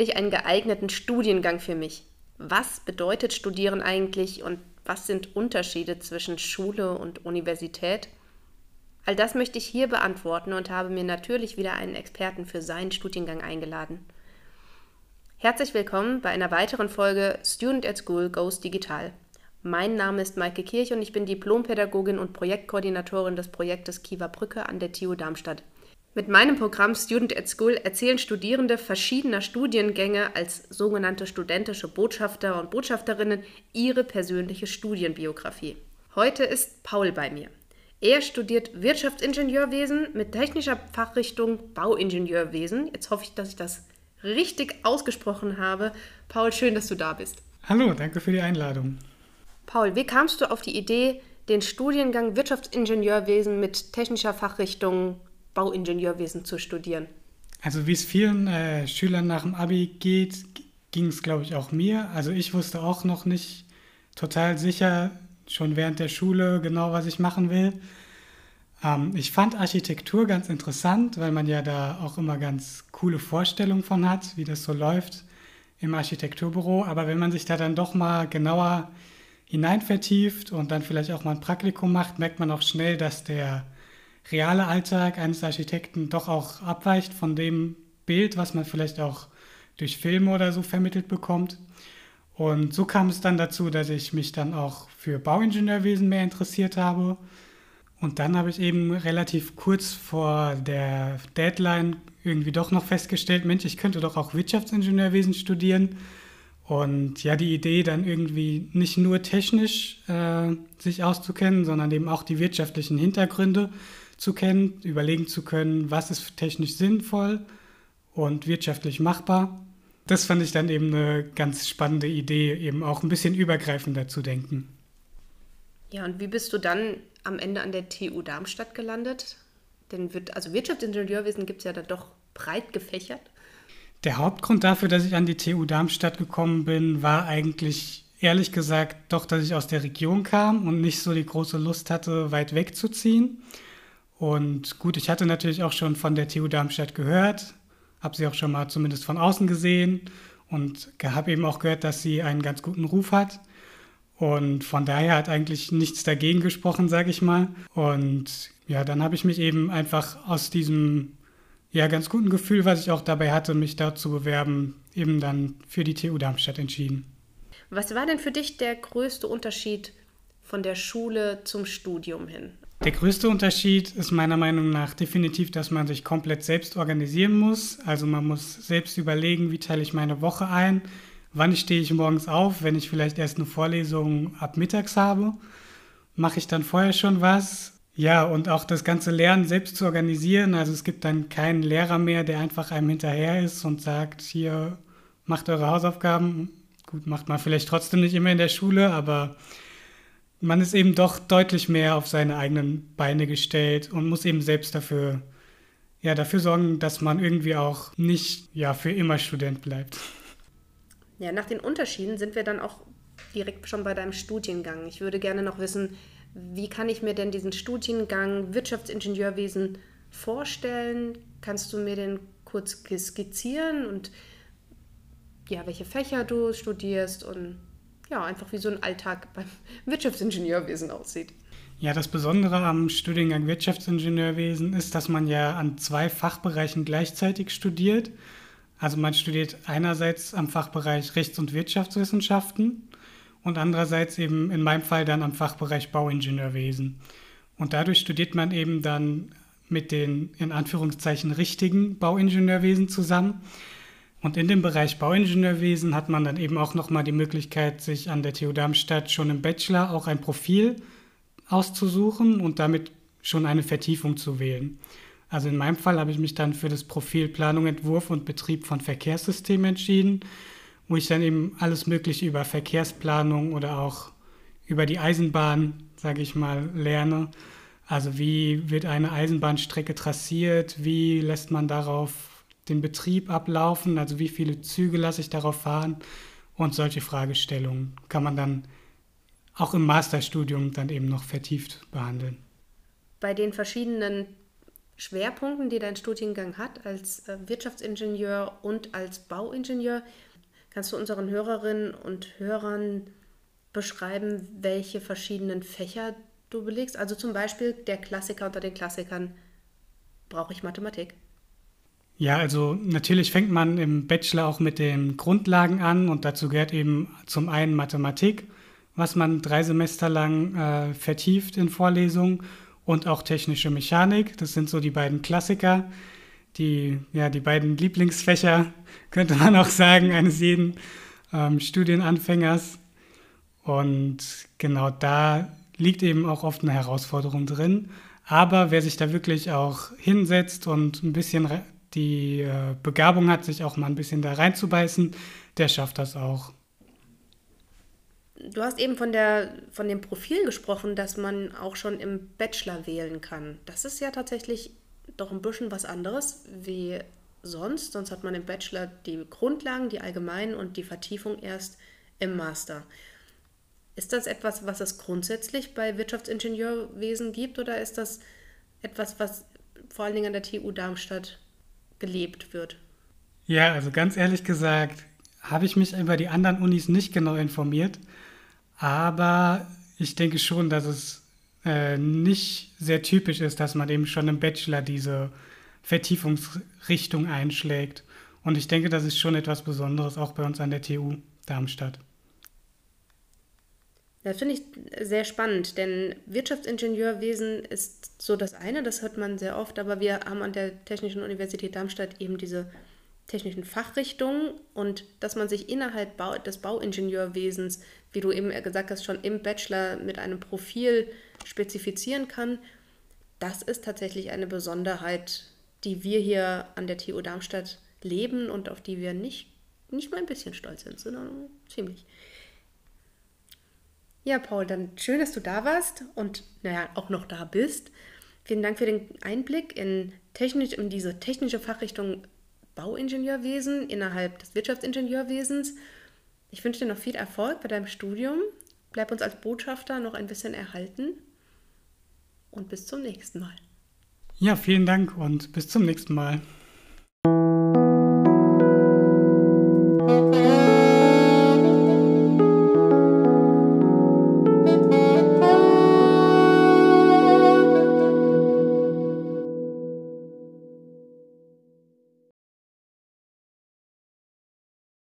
finde ich einen geeigneten Studiengang für mich? Was bedeutet Studieren eigentlich und was sind Unterschiede zwischen Schule und Universität? All das möchte ich hier beantworten und habe mir natürlich wieder einen Experten für seinen Studiengang eingeladen. Herzlich willkommen bei einer weiteren Folge Student at School Goes Digital. Mein Name ist Maike Kirch und ich bin Diplompädagogin und Projektkoordinatorin des Projektes Kiewer Brücke an der TU Darmstadt. Mit meinem Programm Student at School erzählen Studierende verschiedener Studiengänge als sogenannte studentische Botschafter und Botschafterinnen ihre persönliche Studienbiografie. Heute ist Paul bei mir. Er studiert Wirtschaftsingenieurwesen mit technischer Fachrichtung Bauingenieurwesen. Jetzt hoffe ich, dass ich das richtig ausgesprochen habe. Paul, schön, dass du da bist. Hallo, danke für die Einladung. Paul, wie kamst du auf die Idee, den Studiengang Wirtschaftsingenieurwesen mit technischer Fachrichtung Bauingenieurwesen zu studieren? Also wie es vielen äh, Schülern nach dem ABI geht, ging es, glaube ich, auch mir. Also ich wusste auch noch nicht total sicher, schon während der Schule genau, was ich machen will. Ähm, ich fand Architektur ganz interessant, weil man ja da auch immer ganz coole Vorstellungen von hat, wie das so läuft im Architekturbüro. Aber wenn man sich da dann doch mal genauer hinein vertieft und dann vielleicht auch mal ein Praktikum macht, merkt man auch schnell, dass der reale Alltag eines Architekten doch auch abweicht von dem Bild, was man vielleicht auch durch Filme oder so vermittelt bekommt. Und so kam es dann dazu, dass ich mich dann auch für Bauingenieurwesen mehr interessiert habe. Und dann habe ich eben relativ kurz vor der Deadline irgendwie doch noch festgestellt, Mensch, ich könnte doch auch Wirtschaftsingenieurwesen studieren. Und ja, die Idee dann irgendwie nicht nur technisch äh, sich auszukennen, sondern eben auch die wirtschaftlichen Hintergründe zu kennen, überlegen zu können, was ist technisch sinnvoll und wirtschaftlich machbar. Das fand ich dann eben eine ganz spannende Idee, eben auch ein bisschen übergreifender zu denken. Ja, und wie bist du dann am Ende an der TU Darmstadt gelandet? Denn wird, also Wirtschaftsingenieurwesen gibt es ja da doch breit gefächert. Der Hauptgrund dafür, dass ich an die TU Darmstadt gekommen bin, war eigentlich ehrlich gesagt doch, dass ich aus der Region kam und nicht so die große Lust hatte, weit wegzuziehen. Und gut, ich hatte natürlich auch schon von der TU Darmstadt gehört, habe sie auch schon mal zumindest von außen gesehen und habe eben auch gehört, dass sie einen ganz guten Ruf hat. Und von daher hat eigentlich nichts dagegen gesprochen, sage ich mal. Und ja, dann habe ich mich eben einfach aus diesem ja, ganz guten Gefühl, was ich auch dabei hatte, mich da zu bewerben, eben dann für die TU Darmstadt entschieden. Was war denn für dich der größte Unterschied von der Schule zum Studium hin? Der größte Unterschied ist meiner Meinung nach definitiv, dass man sich komplett selbst organisieren muss. Also man muss selbst überlegen, wie teile ich meine Woche ein, wann stehe ich morgens auf, wenn ich vielleicht erst eine Vorlesung ab mittags habe. Mache ich dann vorher schon was? Ja, und auch das ganze Lernen selbst zu organisieren. Also es gibt dann keinen Lehrer mehr, der einfach einem hinterher ist und sagt, hier macht eure Hausaufgaben. Gut, macht man vielleicht trotzdem nicht immer in der Schule, aber man ist eben doch deutlich mehr auf seine eigenen Beine gestellt und muss eben selbst dafür, ja, dafür sorgen, dass man irgendwie auch nicht ja, für immer Student bleibt. Ja, nach den Unterschieden sind wir dann auch direkt schon bei deinem Studiengang. Ich würde gerne noch wissen, wie kann ich mir denn diesen Studiengang Wirtschaftsingenieurwesen vorstellen? Kannst du mir den kurz skizzieren und ja, welche Fächer du studierst und ja, einfach wie so ein Alltag beim Wirtschaftsingenieurwesen aussieht. Ja, das Besondere am Studiengang Wirtschaftsingenieurwesen ist, dass man ja an zwei Fachbereichen gleichzeitig studiert. Also man studiert einerseits am Fachbereich Rechts- und Wirtschaftswissenschaften und andererseits eben in meinem Fall dann am Fachbereich Bauingenieurwesen. Und dadurch studiert man eben dann mit den in Anführungszeichen richtigen Bauingenieurwesen zusammen. Und in dem Bereich Bauingenieurwesen hat man dann eben auch nochmal die Möglichkeit, sich an der TU Darmstadt schon im Bachelor auch ein Profil auszusuchen und damit schon eine Vertiefung zu wählen. Also in meinem Fall habe ich mich dann für das Profil Planung, Entwurf und Betrieb von Verkehrssystemen entschieden, wo ich dann eben alles Mögliche über Verkehrsplanung oder auch über die Eisenbahn, sage ich mal, lerne. Also wie wird eine Eisenbahnstrecke trassiert, wie lässt man darauf den Betrieb ablaufen, also wie viele Züge lasse ich darauf fahren und solche Fragestellungen kann man dann auch im Masterstudium dann eben noch vertieft behandeln. Bei den verschiedenen Schwerpunkten, die dein Studiengang hat als äh, Wirtschaftsingenieur und als Bauingenieur. Kannst du unseren Hörerinnen und Hörern beschreiben, welche verschiedenen Fächer du belegst? Also zum Beispiel der Klassiker unter den Klassikern, brauche ich Mathematik? Ja, also natürlich fängt man im Bachelor auch mit den Grundlagen an und dazu gehört eben zum einen Mathematik, was man drei Semester lang äh, vertieft in Vorlesungen und auch technische Mechanik. Das sind so die beiden Klassiker, die, ja, die beiden Lieblingsfächer, könnte man auch sagen, eines jeden ähm, Studienanfängers. Und genau da liegt eben auch oft eine Herausforderung drin. Aber wer sich da wirklich auch hinsetzt und ein bisschen die äh, Begabung hat, sich auch mal ein bisschen da reinzubeißen, der schafft das auch. Du hast eben von, der, von dem Profil gesprochen, dass man auch schon im Bachelor wählen kann. Das ist ja tatsächlich doch ein bisschen was anderes wie sonst. Sonst hat man im Bachelor die Grundlagen, die allgemeinen und die Vertiefung erst im Master. Ist das etwas, was es grundsätzlich bei Wirtschaftsingenieurwesen gibt oder ist das etwas, was vor allen Dingen an der TU Darmstadt gelebt wird? Ja, also ganz ehrlich gesagt, habe ich mich über die anderen Unis nicht genau informiert, aber ich denke schon, dass es äh, nicht sehr typisch ist, dass man eben schon im Bachelor diese Vertiefungsrichtung einschlägt. Und ich denke, das ist schon etwas Besonderes, auch bei uns an der TU Darmstadt. Das finde ich sehr spannend, denn Wirtschaftsingenieurwesen ist so das eine, das hört man sehr oft, aber wir haben an der Technischen Universität Darmstadt eben diese technischen Fachrichtungen und dass man sich innerhalb des Bauingenieurwesens, wie du eben gesagt hast, schon im Bachelor mit einem Profil spezifizieren kann, das ist tatsächlich eine Besonderheit, die wir hier an der TU Darmstadt leben und auf die wir nicht, nicht mal ein bisschen stolz sind, sondern ziemlich. Ja, Paul, dann schön, dass du da warst und naja, auch noch da bist. Vielen Dank für den Einblick in, technisch, in diese technische Fachrichtung Bauingenieurwesen innerhalb des Wirtschaftsingenieurwesens. Ich wünsche dir noch viel Erfolg bei deinem Studium. Bleib uns als Botschafter noch ein bisschen erhalten und bis zum nächsten Mal. Ja, vielen Dank und bis zum nächsten Mal.